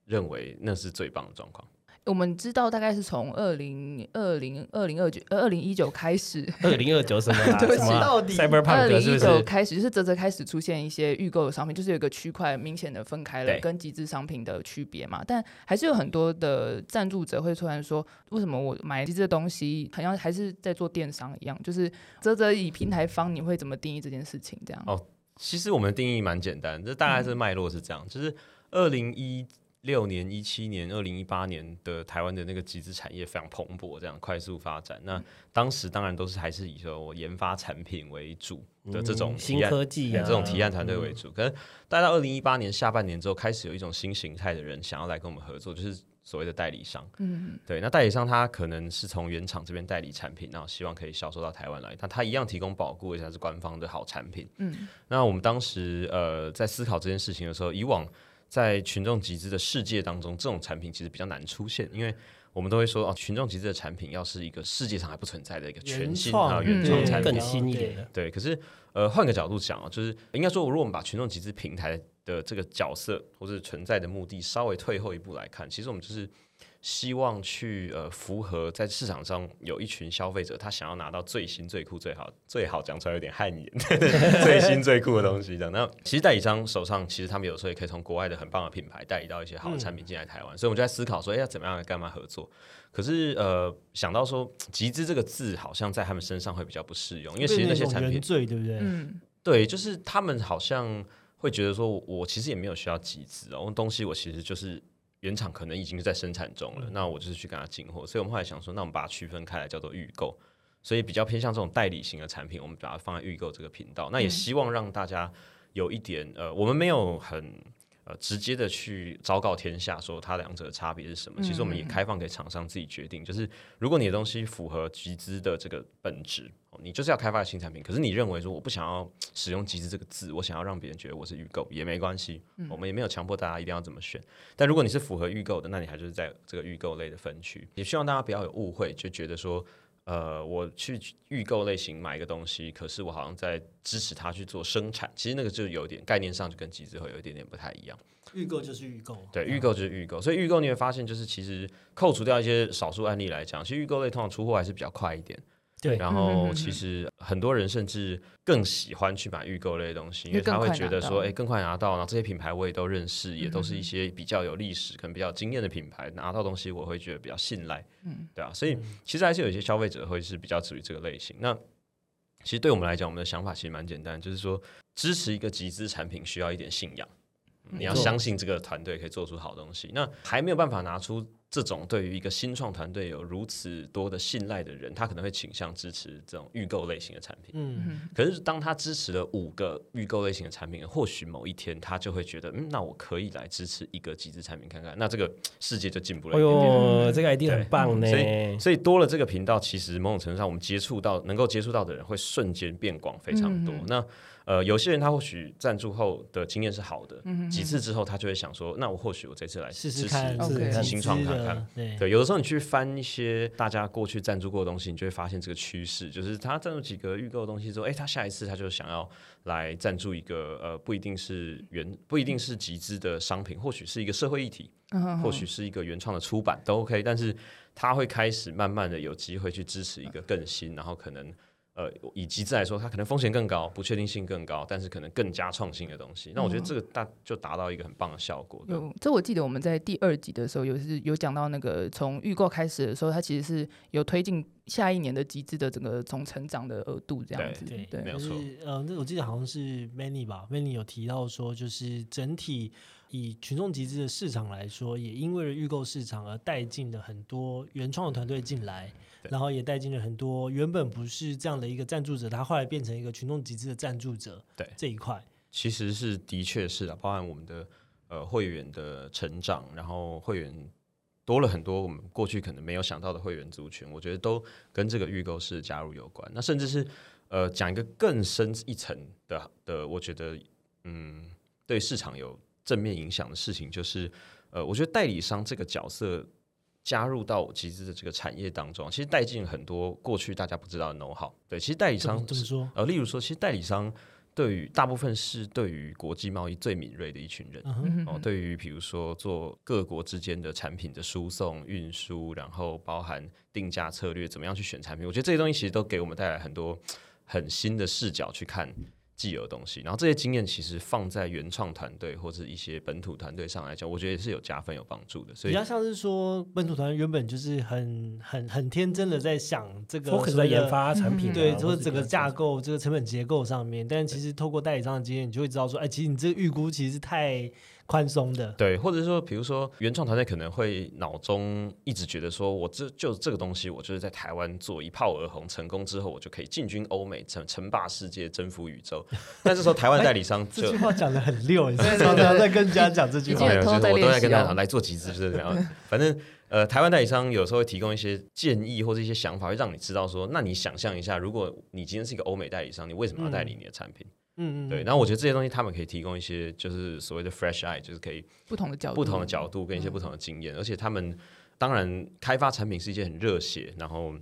认为那是最棒的状况。我们知道大概是从二零二零二零二九呃二零一九开始，二零二九什么 什么啊到底二 Cyberpunk 零一？九开始就是泽泽开始出现一些预购的商品，就是有一个区块明显的分开了跟集资商品的区别嘛，但还是有很多的赞助者会突然说，为什么我买集资的东西好像还是在做电商一样？就是泽泽以平台方，你会怎么定义这件事情？这样哦其实我们的定义蛮简单，这大概是脉络是这样，就是二零一六年、一七年、二零一八年的台湾的那个集资产业非常蓬勃，这样快速发展。那当时当然都是还是以说我研发产品为主的这种嗯新科技啊，这种提案团队为主。可是，待到二零一八年下半年之后，开始有一种新形态的人想要来跟我们合作，就是所谓的代理商。嗯，对，那代理商他可能是从原厂这边代理产品，然后希望可以销售到台湾来，但他一样提供保固，而且是官方的好产品。嗯，那我们当时呃在思考这件事情的时候，以往在群众集资的世界当中，这种产品其实比较难出现，因为我们都会说哦，群众集资的产品要是一个世界上还不存在的一个全新原创啊原创嗯产品，更新一点的。对，可是呃，换个角度讲啊，就是应该说，如果我们把群众集资平台的这个角色或者存在的目的稍微退后一步来看，其实我们就是希望去呃符合在市场上有一群消费者，他想要拿到最新、最酷、最好、最好讲出来有点汗颜，最新最酷的东西的。那其实代理商手上其实他们有时候也可以从国外的很棒的品牌代理到一些好的产品进来台湾，所以我们就在思考说，哎，要怎么样来干嘛合作？可是呃，想到说集资这个字好像在他们身上会比较不适用，因为其实那些产品原罪对不对？嗯，对，就是他们好像会觉得说，我其实也没有需要集资哦，东西我其实就是原厂可能已经在生产中了，那我就是去跟他进货。所以我们后来想说，那我们把它区分开来，叫做预购。所以比较偏向这种代理型的产品，我们把它放在预购这个频道。那也希望让大家有一点呃，我们没有很。呃，直接的去昭告天下说它两者的差别是什么？其实我们也开放给厂商自己决定，就是如果你的东西符合集资的这个本质，哦你就是要开发新产品。可是你认为说我不想要使用集资这个字，我想要让别人觉得我是预购也没关系，我们也没有强迫大家一定要怎么选。但如果你是符合预购的，那你还就是在这个预购类的分区。也希望大家不要有误会，就觉得说。呃，我去预购类型买一个东西，可是我好像在支持他去做生产，其实那个就有点概念上就跟集资会有一点点不太一样。预购就是预购，对，预购就是预购，所以预购你会发现，就是其实扣除掉一些少数案例来讲，其实预购类通常出货还是比较快一点。对。然后其实很多人甚至更喜欢去买预购类的东西，因为他会觉得说，哎，更快拿到，然后这些品牌我也都认识，也都是一些比较有历史、可能比较经验的品牌，拿到东西我会觉得比较信赖，嗯，对啊，所以其实还是有一些消费者会是比较属于这个类型。那其实对我们来讲，我们的想法其实蛮简单，就是说支持一个集资产品需要一点信仰，你要相信这个团队可以做出好东西。那还没有办法拿出。这种对于一个新创团队有如此多的信赖的人，他可能会倾向支持这种预购类型的产品。嗯，可是当他支持了五个预购类型的产品，或许某一天他就会觉得，嗯，那我可以来支持一个极致产品看看，那这个世界就进步了。哎呦，这个 idea 很棒呢！所以，所以多了这个频道，其实某种程度上，我们接触到能够接触到的人会瞬间变广非常多。那呃，有些人他或许赞助后的经验是好的，几次之后他就会想说，那我或许我这次来试试看，新创看看。对，有的时候你去翻一些大家过去赞助过的东西，你就会发现这个趋势，就是他赞助几个预购的东西之后，哎，他下一次他就想要来赞助一个呃，不一定是原，不一定是集资的商品，或许是一个社会议题，或许是一个原创的出版都 OK，但是他会开始慢慢的有机会去支持一个更新，然后可能。呃，以集资来说，它可能风险更高，不确定性更高，但是可能更加创新的东西。那我觉得这个大就达到一个很棒的效果。有，这我记得我们在第二集的时候有是有讲到那个从预购开始的时候，它其实是有推进下一年的集资的整个从成长的额度这样子。对对，没有错。呃，那我记得好像是 Many 吧，Many 有提到说，就是整体以群众集资的市场来说，也因为了预购市场而带进了很多原创的团队进来。然后也带进了很多原本不是这样的一个赞助者，他后来变成一个群众集资的赞助者。对这一块，其实是的确是啊，包含我们的呃会员的成长，然后会员多了很多，我们过去可能没有想到的会员族群，我觉得都跟这个预购式加入有关。那甚至是呃讲一个更深一层的的，我觉得嗯对市场有正面影响的事情，就是呃我觉得代理商这个角色。加入到集资的这个产业当中，其实带进很多过去大家不知道的 know how。对，其实代理商怎么说？呃，例如说，其实代理商对于大部分是对于国际贸易最敏锐的一群人。哦，对于比如说做各国之间的产品的输送、运输，然后包含定价策略，怎么样去选产品，我觉得这些东西其实都给我们带来很多很新的视角去看。既有东西，然后这些经验其实放在原创团队或者一些本土团队上来讲，我觉得也是有加分有帮助的。所以比较像是说，本土团队原本就是很很很天真的在想这个，可能在研发产品，对，或者整个架构、这个成本结构上面。但其实透过代理商的经验，你就会知道说，哎，其实你这个预估其实是太。宽松的，对，或者说，比如说原创团队可能会脑中一直觉得说，我这就这个东西，我就是在台湾做一炮而红，成功之后，我就可以进军欧美，称称霸世界，征服宇宙。但是说台湾代理商这句话讲的很溜，你常常在跟人家讲这句话，就是我都在跟大家来做集资，就是这样。反正呃，台湾代理商有时候会提供一些建议或者一些想法，会让你知道说，那你想象一下，如果你今天是一个欧美代理商，你为什么要代理你的产品？嗯嗯嗯，对，然后我觉得这些东西他们可以提供一些，就是所谓的 fresh eye，就是可以不同的角度、不同的角度跟一些不同的经验，而且他们当然开发产品是一件很热血，然后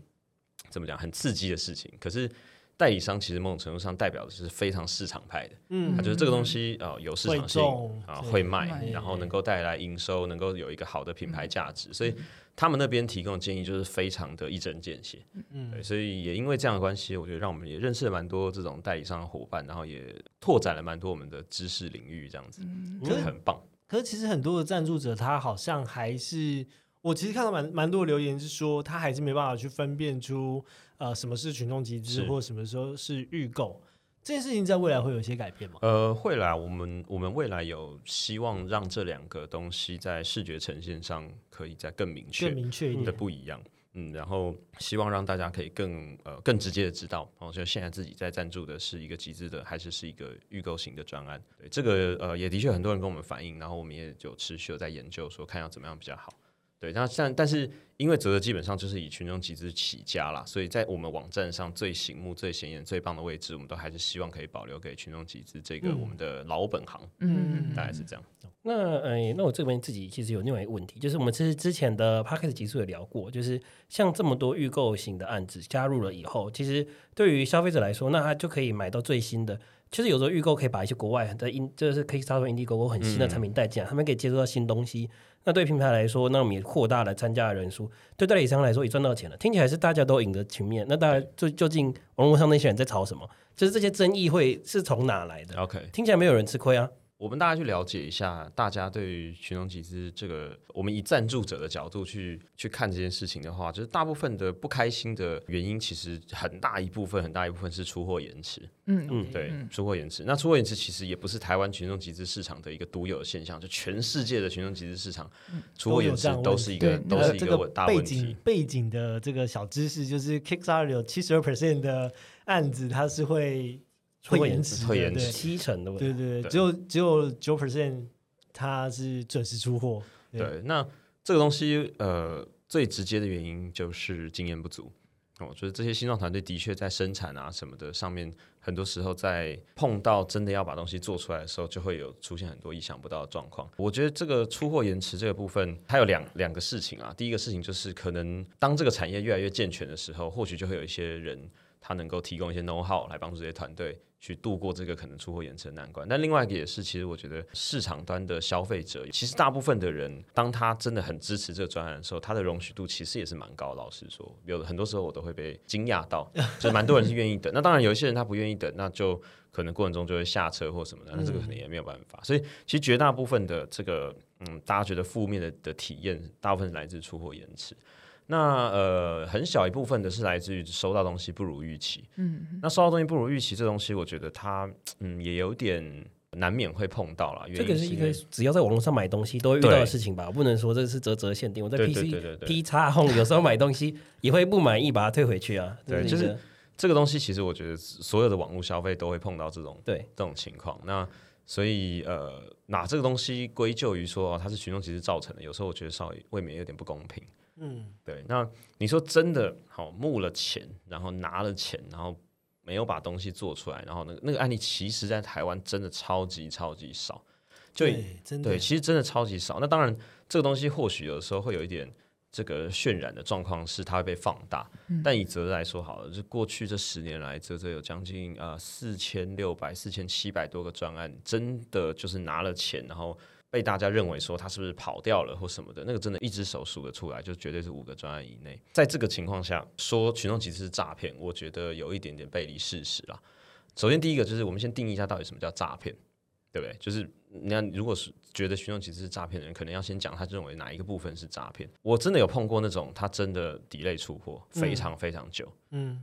怎么讲很刺激的事情。可是代理商其实某种程度上代表的是非常市场派的，嗯，他觉得这个东西啊有市场性啊会卖，然后能够带来营收，能够有一个好的品牌价值，所以。他们那边提供的建议就是非常的一针见血，嗯，对，所以也因为这样的关系，我觉得让我们也认识了蛮多这种代理商的伙伴，然后也拓展了蛮多我们的知识领域，这样子，我觉得很棒。可是其实很多的赞助者他好像还是，我其实看到蛮蛮多留言是说，他还是没办法去分辨出呃什么是群众集资或什么时候是预购。这件事情在未来会有一些改变吗？呃，会啦。我们我们未来有希望让这两个东西在视觉呈现上可以再更明确、更明确一点的不一样。嗯，然后希望让大家可以更呃更直接的知道，哦，就现在自己在赞助的是一个集资的，还是是一个预购型的专案。对，这个呃也的确很多人跟我们反映，然后我们也就持续有在研究，说看要怎么样比较好。对，那但但是因为泽泽基本上就是以群众集资起家啦，所以在我们网站上最醒目、最显眼、最棒的位置，我们都还是希望可以保留给群众集资这个嗯我们的老本行，嗯，大概是这样。那哎，那我这边自己其实有另外一个问题，就是我们其实之前的 p a c k a g e 集数也聊过，就是像这么多预购型的案子加入了以后，其实对于消费者来说，那他就可以买到最新的。其实有时候预购可以把一些国外的因，就是可以招到 Indiegogo 很新的产品带进来，他们可以接触到新东西。那对平台来说，那我们也扩大了参加的人数，对代理商来说也赚到钱了。听起来是大家都赢的局面。那大家就究竟网络上那些人在吵什么？就是这些争议会是从哪来的？OK，听起来没有人吃亏啊。我们大家去了解一下，大家对于群众集资这个，我们以赞助者的角度去去看这件事情的话，就是大部分的不开心的原因，其实很大一部分很大一部分是出货延迟。嗯嗯对，出货延迟。那出货延迟其实也不是台湾群众集资市场的一个独有的现象，就全世界的群众集资市场出货延迟都是一个都是一个大问题景。背景的这个小知识，就是 Kickstarter 有七十二 percent 的案子，它是会会延迟会延迟七成的问题。对对对，只有只有九 percent 它是准时出货。对对，那这个东西呃，最直接的原因就是经验不足。哦，就是这些新创团队的确在生产啊什么的上面，很多时候在碰到真的要把东西做出来的时候，就会有出现很多意想不到的状况。我觉得这个出货延迟这个部分，它有两两个事情啊。第一个事情就是，可能当这个产业越来越健全的时候，或许就会有一些人他能够提供一些 know how 来帮助这些团队去度过这个可能出货延迟的难关。但另外一个也是，其实我觉得市场端的消费者，其实大部分的人，当他真的很支持这个专案的时候，他的容许度其实也是蛮高的。老实说，有很多时候我都会被惊讶到，就是蛮多人是愿意等。那当然有一些人他不愿意等，那就可能过程中就会下车或什么的，那这个可能也没有办法。所以其实绝大部分的这个，嗯，大家觉得负面的的体验，大部分是来自出货延迟。那呃，很小一部分的是来自于收到东西不如预期。嗯，那收到东西不如预期这东西，我觉得它嗯也有点难免会碰到了。这个是一个只要在网络上买东西都会遇到的事情吧？不能说这是泽泽限定。我在对 PC P 叉 Home 有时候买东西也会不满意，把它退回去啊。对就是这个东西，其实我觉得所有的网络消费都会碰到这种对这种情况。那所以呃，拿这个东西归咎于说、哦、它是群众其实造成的，有时候我觉得稍微未免有点不公平。嗯，对，那你说真的好募了钱，然后拿了钱，然后没有把东西做出来，然后那个那个案例，其实在台湾真的超级超级少。就对，真的对，其实真的超级少。那当然，这个东西或许有时候会有一点这个渲染的状况，是它会被放大。但以泽来说好了，就过去这十年来，泽泽有将近呃四千六百、四千七百多个专案，真的就是拿了钱，然后被大家认为说他是不是跑掉了或什么的，那个真的一只手数得出来，就绝对是五个专案以内。在这个情况下，说群众集资是诈骗，我觉得有一点点背离事实啦。首先，第一个就是我们先定义一下到底什么叫诈骗。对不对？就是你看，如果是觉得群众集资是诈骗的人，可能要先讲他认为哪一个部分是诈骗。我真的有碰过那种他真的 delay 出货非常非常久，嗯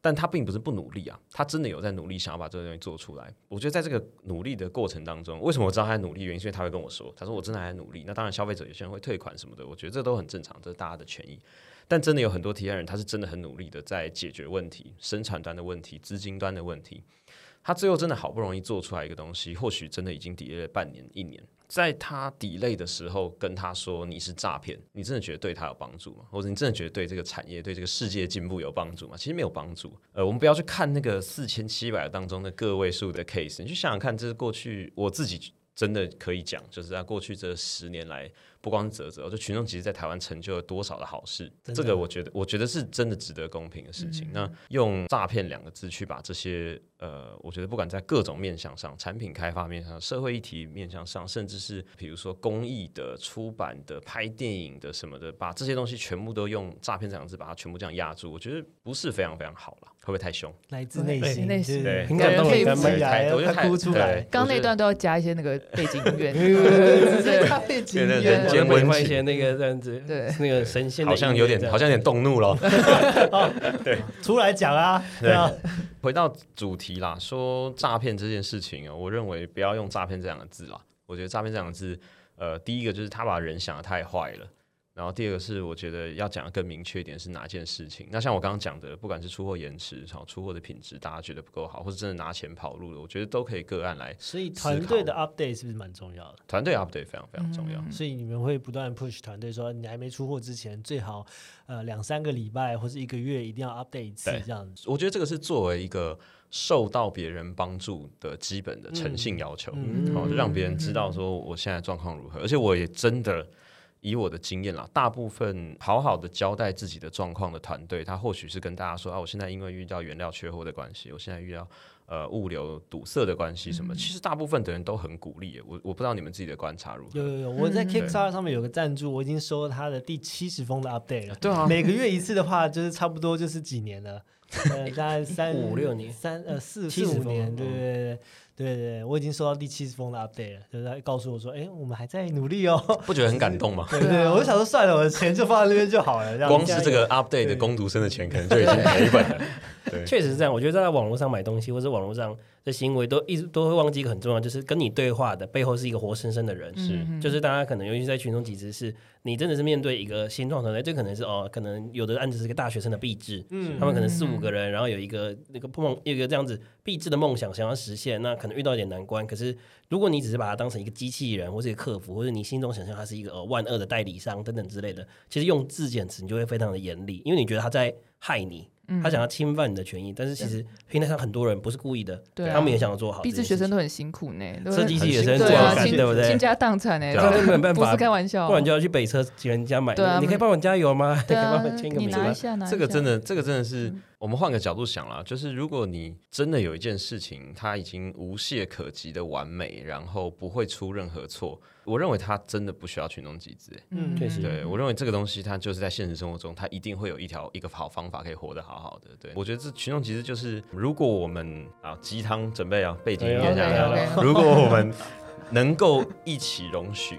但他并不是不努力啊，他真的有在努力想要把这个东西做出来。我觉得在这个努力的过程当中，为什么我知道他在努力？原因是因为他会跟我说，他说我真的还在努力。那当然，消费者有些人会退款什么的，我觉得这都很正常，这是大家的权益。但真的有很多提案人，他是真的很努力的在解决问题，生产端的问题、资金端的问题。他最后真的好不容易做出来一个东西，或许真的已经抵赖了半年、一年。在他抵赖的时候，跟他说你是诈骗，你真的觉得对他有帮助吗？或者你真的觉得对这个产业、对这个世界进步有帮助吗？其实没有帮助。呃，我们不要去看那个四千七百当中的个位数的 case，你去想想看，这是过去我自己真的可以讲，就是在过去这十年来，不光是泽泽，就群众其实在台湾成就了多少的好事，这个我觉得，我觉得是真的值得公平的事情。那用诈骗两个字去把这些呃，我觉得不管在各种面向上，产品开发面向、社会议题面向上，甚至是比如说公益的、出版的、拍电影的什么的，把这些东西全部都用诈骗这两个字把它全部这样压住，我觉得不是非常非常好了，会不会太凶？来自内对心，内心对很感动可以起来我觉得太快哭出来。刚刚那段都要加一些那个背景音乐，直接搭配景对对乐人间一些那个这样子，对那个神仙好像有点，好像有点动怒了。对出来讲啊，对啊，回到主题啦，说诈骗这件事情啊，我认为不要用诈骗这两个字啦。我觉得诈骗这两个字，呃，第一个就是他把人想的太坏了，然后第二个是我觉得要讲的更明确一点是哪件事情。那像我刚刚讲的，不管是出货延迟，好出货的品质大家觉得不够好，或者真的拿钱跑路了，我觉得都可以个案来。所以团队的 update 是不是蛮重要的？团队 update 非常非常重要。所以你们会不断 push 团队说，你还没出货之前，最好呃两三个礼拜或者一个月一定要 update 一次这样子。我觉得这个是作为一个受到别人帮助的基本的诚信要求，好，就让别人知道说我现在状况如何，而且我也真的。以我的经验啦，大部分好好的交代自己的状况的团队，他或许是跟大家说啊，我现在因为遇到原料缺货的关系，我现在遇到呃物流堵塞的关系什么，其实大部分的人都很鼓励。我我不知道你们自己的观察如何？有有有，我在 Kickstarter 上面有个赞助，我已经收了他的第七十封的 update 了。对啊，每个月一次的话，就是差不多就是几年了，呃，大概三 五六年，三呃四四五年，对对对。对对，我已经收到第七十封的 update 了，就是告诉我说，哎，我们还在努力哦。不觉得很感动吗？对对，我就想说，算了，我的钱就放在那边就好了。光是这个 update 的工读生的钱，可能就已经赔本了。对，确实是这样。我觉得在网络上买东西，或者网络上的行为，都一直都会忘记一个很重要，就是跟你对话的背后是一个活生生的人。是，就是大家可能尤其在群众集资，是你真的是面对一个新创团队，这可能是哦，可能有的案子是个大学生的壁纸，嗯，他们可能四五个人，然后有一个那个梦，有一个这样子壁纸的梦想想要实现，那可能遇到一点难关。可是如果你只是把它当成一个机器人，或者一个客服，或者你心中想象他是一个呃万恶的代理商等等之类的，其实用字简词你就会非常的严厉，因为你觉得他在害你。他想要侵犯你的权益，但是其实平台上很多人不是故意的，他们也想要做好。毕竟学生都很辛苦呢，设计系也是做好看，对不对？倾家荡产呢，没有办法，不是开玩笑，不然就要去北车请人家买。你可以帮我加油吗？对啊，你拿一下，这个真的，这个真的是。我们换个角度想了，就是如果你真的有一件事情，它已经无懈可击的完美，然后不会出任何错，我认为它真的不需要群众集资。嗯，确实，对我认为这个东西，它就是在现实生活中，它一定会有一条一个好方法可以活得好好的。对我觉得这群众集资就是，如果我们啊鸡汤准备啊背景音乐下来，如果我们能够一起容许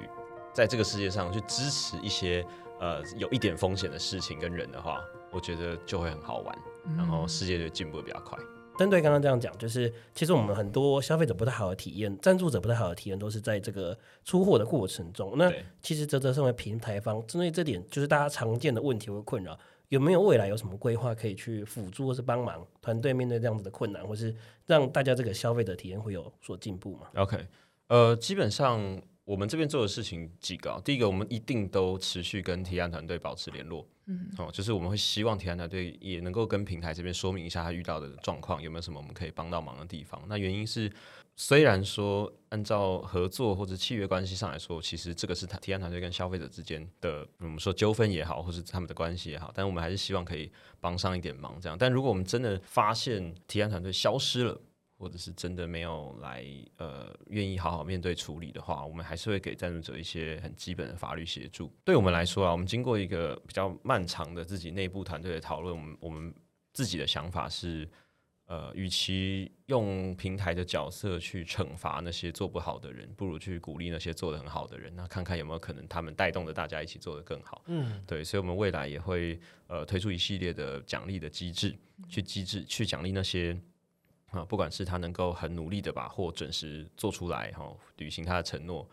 在这个世界上去支持一些呃有一点风险的事情跟人的话，我觉得就会很好玩。然后世界就进步的比较快。针对刚刚这样讲，就是其实我们很多消费者不太好的体验，赞助者不太好的体验，都是在这个出货的过程中。那其实泽泽身为平台方，针对这点，就是大家常见的问题或困扰，有没有未来有什么规划可以去辅助或是帮忙团队面对这样子的困难，或是让大家这个消费者体验会有所进步吗？OK，呃，基本上我们这边做的事情几个，第一个，我们一定都持续跟提案团队保持联络。嗯，哦，就是我们会希望提案团队也能够跟平台这边说明一下他遇到的状况，有没有什么我们可以帮到忙的地方。那原因是，虽然说按照合作或者契约关系上来说，其实这个是他提案团队跟消费者之间的，我们说纠纷也好，或是他们的关系也好，但我们还是希望可以帮上一点忙，这样。但如果我们真的发现提案团队消失了，或者是真的没有来呃愿意好好面对处理的话，我们还是会给赞助者一些很基本的法律协助。对我们来说啊，我们经过一个比较漫长的自己内部团队的讨论，我们我们自己的想法是，呃，与其用平台的角色去惩罚那些做不好的人，不如去鼓励那些做的很好的人，那看看有没有可能他们带动着大家一起做得更好。嗯，对，所以我们未来也会呃推出一系列的奖励的机制，去机制去奖励那些。啊，不管是他能够很努力的把货准时做出来，哈，履行他的承诺，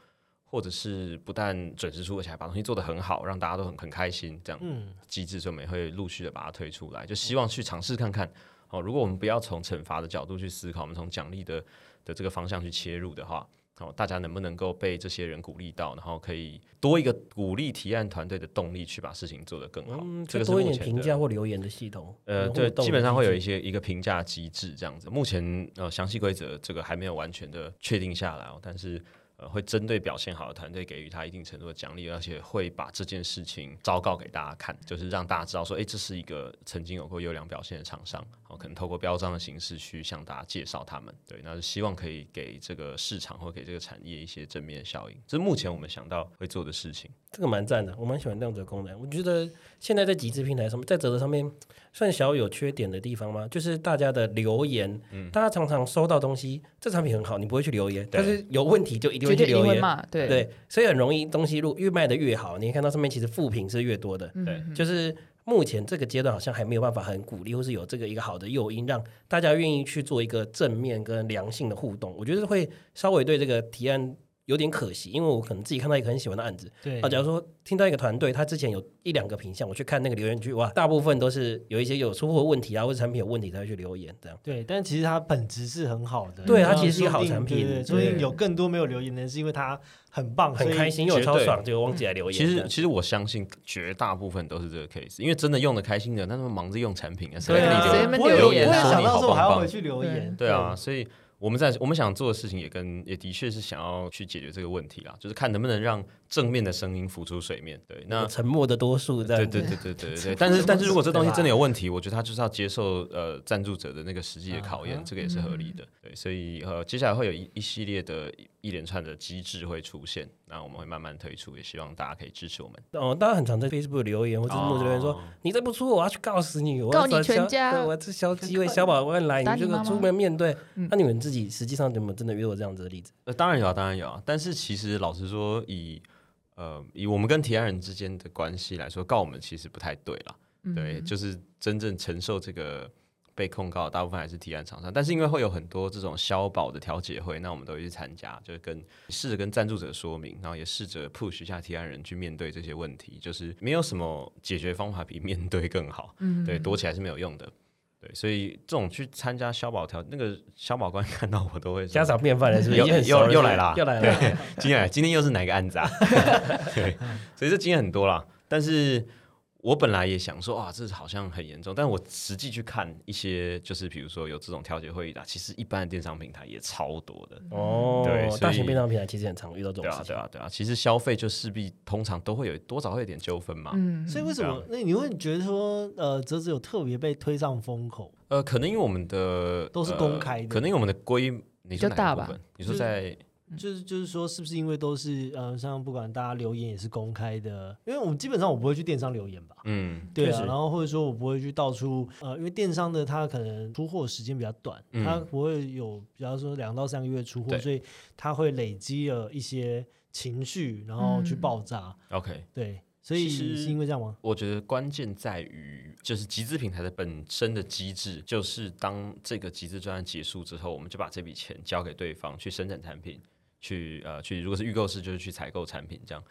或者是不但准时出，而且还把东西做得很好，让大家都很很开心，这样嗯机制，所以我们会陆续的把它推出来，就希望去尝试看看。哦，如果我们不要从惩罚的角度去思考，我们从奖励的的这个方向去切入的话。哦，大家能不能够被这些人鼓励到，然后可以多一个鼓励提案团队的动力，去把事情做得更好？这个多一点评价或留言的系统。呃，对，基本上会有一些一个评价机制这样子。目前呃，详细规则这个还没有完全的确定下来哦，但是。会针对表现好的团队给予他一定程度的奖励，而且会把这件事情昭告给大家看，就是让大家知道说，哎，这是一个曾经有过优良表现的厂商，好，可能透过标章的形式去向大家介绍他们。对，那是希望可以给这个市场或给这个产业一些正面效应。这是目前我们想到会做的事情。这个蛮赞的，我蛮喜欢这样子的功能。我觉得现在在集资平台上面，在泽泽上面算小有缺点的地方吗？就是大家的留言，大家常常收到东西，这产品很好，你不会去留言，但是有问题就一定会去留言嘛。对对，所以很容易东西越越卖的越好，你看到上面其实负评是越多的。对，就是目前这个阶段好像还没有办法很鼓励，或是有这个一个好的诱因，让大家愿意去做一个正面跟良性的互动。我觉得会稍微对这个提案。有点可惜，因为我可能自己看到一个很喜欢的案子，对。啊，假如说听到一个团队，他之前有一两个品相，我去看那个留言区，哇，大部分都是有一些有出货问题啊，或者产品有问题才会去留言这样。对，但其实它本质是很好的，对它其实是一个好产品对对对。说不定对有更多没有留言的人是因为它很棒，很开心，因为我绝对。超爽，就忘记来留言。其实，其实我相信绝大部分都是这个 case，因为真的用的开心的，那他们忙着用产品啊，谁跟你留不会留言？啊不会想到说我还要回去留言，对啊，所以我们在我们想做的事情也跟也的确是想要去解决这个问题啦，就是看能不能让正面的声音浮出水面。对，那沉默的多数在。对对对对 对对，但是但是如果这东西真的有问题，我觉得他就是要接受呃赞助者的那个实际的考验，啊这个也是合理的。对，所以呃接下来会有一一系列的一连串的机制会出现，那我们会慢慢推出，也希望大家可以支持我们。哦，大家很常在 Facebook 留言或者是木子留言说，哦你再不出，我要去告死你，我要告你消全家对我要吃消机会小保官来，你这个出门面对。嗯那你们自己实际上有没有真的遇到这样子的例子？呃，当然有啊，当然有啊。但是其实老实说，以呃以我们跟提案人之间的关系来说，告我们其实不太对啦。对，嗯就是真正承受这个被控告大部分还是提案厂商，但是因为会有很多这种消保的调解会，那我们都会去参加，就是跟试着跟赞助者说明，然后也试着 push 一下提案人去面对这些问题，就是没有什么解决方法比面对更好，嗯对，躲起来是没有用的。对，所以这种去参加消保调，那个消保官 看到我都会家常便饭了，是不是？又又又来了又来了。今天，今天又是哪个案子啊？对，所以这经验很多啦。但是我本来也想说，啊，这好像很严重。但我实际去看一些，就是比如说有这种调解会议的，其实一般的电商平台也超多的。哦，对大型电商平台其实很常遇到这对啊，种事情。对啊，对啊。其实消费就势必通常都会有多少会有点纠纷嘛。嗯所以为什么？那你会觉得说，呃，泽子有特别被推上风口？呃，可能因为我们的都是呃公开的可能因为我们的规，你说哪比较大吧个部分？你说就是在就是就是说，是不是因为都是呃，像不管大家留言也是公开的？因为我们基本上我不会去电商留言吧，嗯对啊，然后或者说我不会去到处呃，因为电商的它可能出货时间比较短，嗯它不会有比方说两到三个月出货，所以它会累积了一些情绪，然后去嗯爆炸。OK，对，所以是因为这样吗？我觉得关键在于，就是集资平台的本身的机制，就是当这个集资专案结束之后，我们就把这笔钱交给对方去生产产品，去呃去，如果是预购式就是去采购产品这样。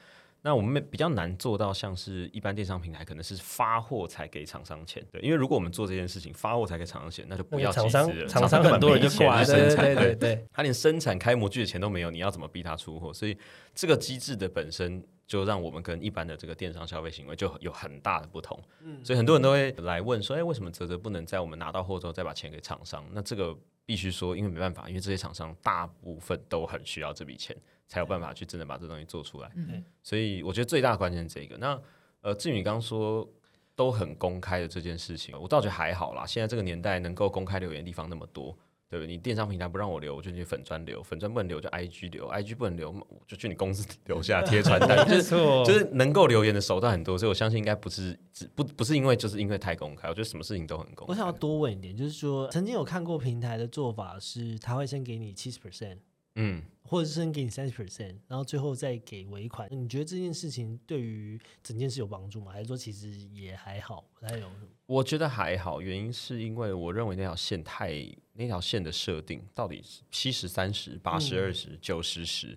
那我们比较难做到像是一般电商平台，可能是发货才给厂商钱，对，因为如果我们做这件事情，发货才给厂商钱，那就不要那个厂商厂商很多人就挂，去对对生产，对对对。他连生产开模具的钱都没有，你要怎么逼他出货？所以这个机制的本身就让我们跟一般的这个电商消费行为就有很大的不同。所以很多人都会来问说：“哎，为什么泽泽不能在我们拿到货之后再把钱给厂商？”那这个必须说，因为没办法，因为这些厂商大部分都很需要这笔钱，才有办法去真的把这东西做出来。嗯所以我觉得最大的关键是这个。那呃，至于你刚刚说都很公开的这件事情，我倒觉得还好啦。现在这个年代能够公开留言的地方那么多，对不对？你电商平台不让我留，我就去粉砖留；粉砖不能留就 IG 留，IG 不能留，我就去你公司留下贴传单，就是错就是能够留言的手段很多，所以我相信应该不是只不不是因为就是因为太公开，我觉得什么事情都很公开。我想要多问一点，就是说，曾经有看过平台的做法是，他会先给你七十 percent，嗯，或者是先给你三十 percent，然后最后再给尾款。你觉得这件事情对于整件事有帮助吗？还是说其实也还好，不太有？我觉得还好，原因是因为我认为那条线太那条线的设定到底是七十三十、八十二十、九十十，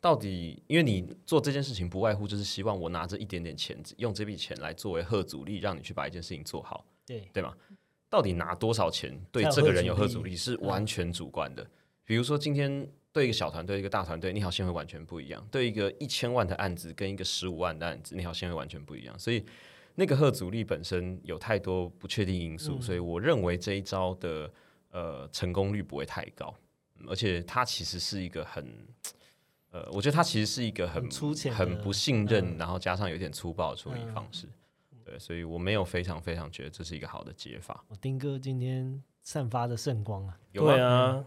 到底因为你做这件事情不外乎就是希望我拿着一点点钱，用这笔钱来作为贺阻力，让你去把一件事情做好，对，对吗？到底拿多少钱对这个人有贺阻力是完全主观的。比如说今天对一个小团队、一个大团队，那条线会完全不一样；对一个一千万的案子跟一个十五万的案子，那条线会完全不一样。所以那个贺阻力本身有太多不确定因素，嗯所以我认为这一招的呃成功率不会太高，嗯而且它其实是一个很。呃，我觉得它其实是一个很很粗浅的很不信任，嗯然后加上有点粗暴的处理方式。对，所以我没有非常非常觉得这是一个好的解法。我丁哥今天散发的圣光啊，有吗对啊，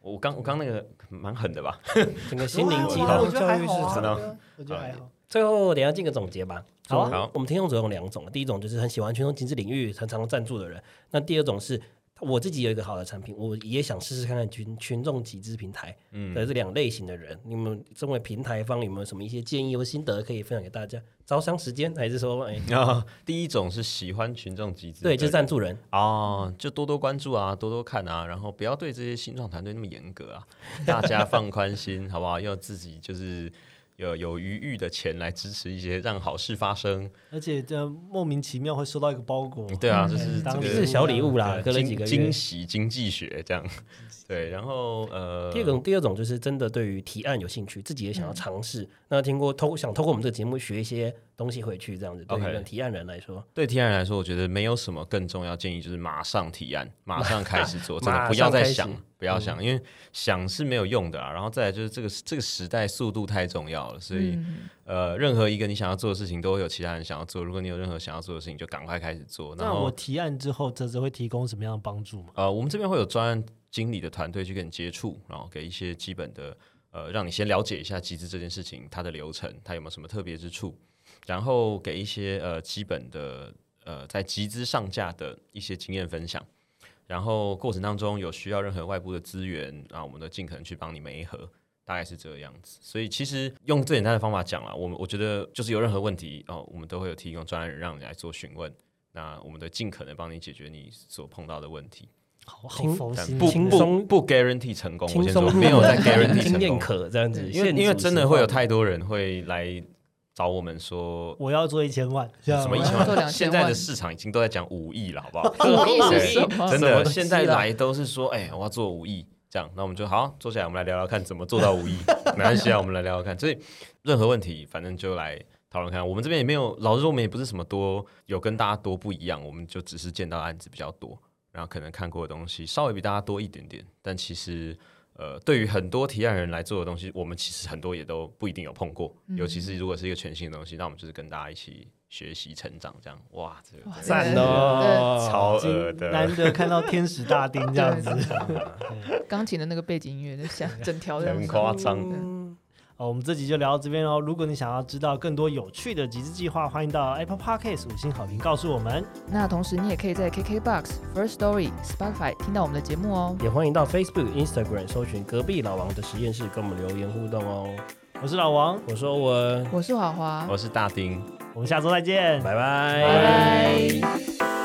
我刚我刚那个蛮狠的吧？整个心灵鸡汤有啊我。觉得还好啊真的我觉得还好。最后，等一下进个总结吧。好啊好我们听众总有两种，第一种就是很喜欢群众经济领域、很常赞助的人；那第二种是我自己有一个好的产品，我也想试试看看群群众集资平台嗯的这两类型的人，你们身为平台方有没有什么一些建议或心得可以分享给大家？招商时间还是说，哎，第一种是喜欢群众集资的对，就是赞助人，哦，就多多关注啊，多多看啊，然后不要对这些新创团队那么严格啊，大家放宽心，好不好？要自己就是有有余裕的钱来支持一些，让好事发生。而且这莫名其妙会收到一个包裹，对啊，嗯就是当这个是小礼物啦，对隔了几个惊。喜经济学这样。对，然后呃，第二种，第二种就是真的对于提案有兴趣，自己也想要尝试。那听过透想透过我们这个节目学一些东西回去，这样子对提案人来说，对提案人来说，我觉得没有什么更重要建议，就是马上提案，马上开始做，真的不要再想，不要想，因为想是没有用的啊。然后再来就是这个这个时代速度太重要了，所以、嗯呃，任何一个你想要做的事情，都会有其他人想要做。如果你有任何想要做的事情，就赶快开始做。那我提案之后，泽泽会提供什么样的帮助吗？呃，我们这边会有专案经理的团队去跟你接触，然后给一些基本的呃，让你先了解一下集资这件事情它的流程，它有没有什么特别之处，然后给一些呃基本的呃在集资上架的一些经验分享。然后过程当中有需要任何外部的资源，那我们都尽可能去帮你媒合，大概是这个样子。所以其实用最简单的方法讲了，我们我觉得就是有任何问题哦，我们都会有提供专人让你来做询问，那我们都尽可能帮你解决你所碰到的问题。好好轻佛不不不 guarantee 成功，我轻先说松没有在 guarantee 经验成功，可这样子，因为因为真的会有太多人会来找我们说我要做一千万，什么一千万，现在的市场已经都在讲五亿了，好不好？五亿？真的现在来都是说，哎，我要做五亿。这样，那我们就好坐下来，我们来聊聊看怎么做到五亿。没关系啊，我们来聊聊看。所以任何问题，反正就来讨论看。我们这边也没有，老实说，我们也不是什么多有跟大家多不一样，我们就只是见到案子比较多，然后可能看过的东西稍微比大家多一点点。但其实，呃，对于很多提案人来做的东西，我们其实很多也都不一定有碰过。尤其是如果是一个全新的东西，那我们就是跟大家一起学习成长，这样哇，这个哇真的赞哦，超恶今的。难得看到天使大 丁这样子。钢琴的那个背景音乐在响，整条的很夸张。嗯好，我们这集就聊到这边哦。如果你想要知道更多有趣的集资计划，欢迎到 Apple Podcast 五星好评告诉我们。那同时你也可以在 KKBox、First Story、Spotify 听到我们的节目哦。也欢迎到 Facebook、Instagram 搜寻隔壁老王的实验室，跟我们留言互动哦。我是老王，我是欧文，我是华华，我是大丁。我们下周再见，拜拜，拜拜。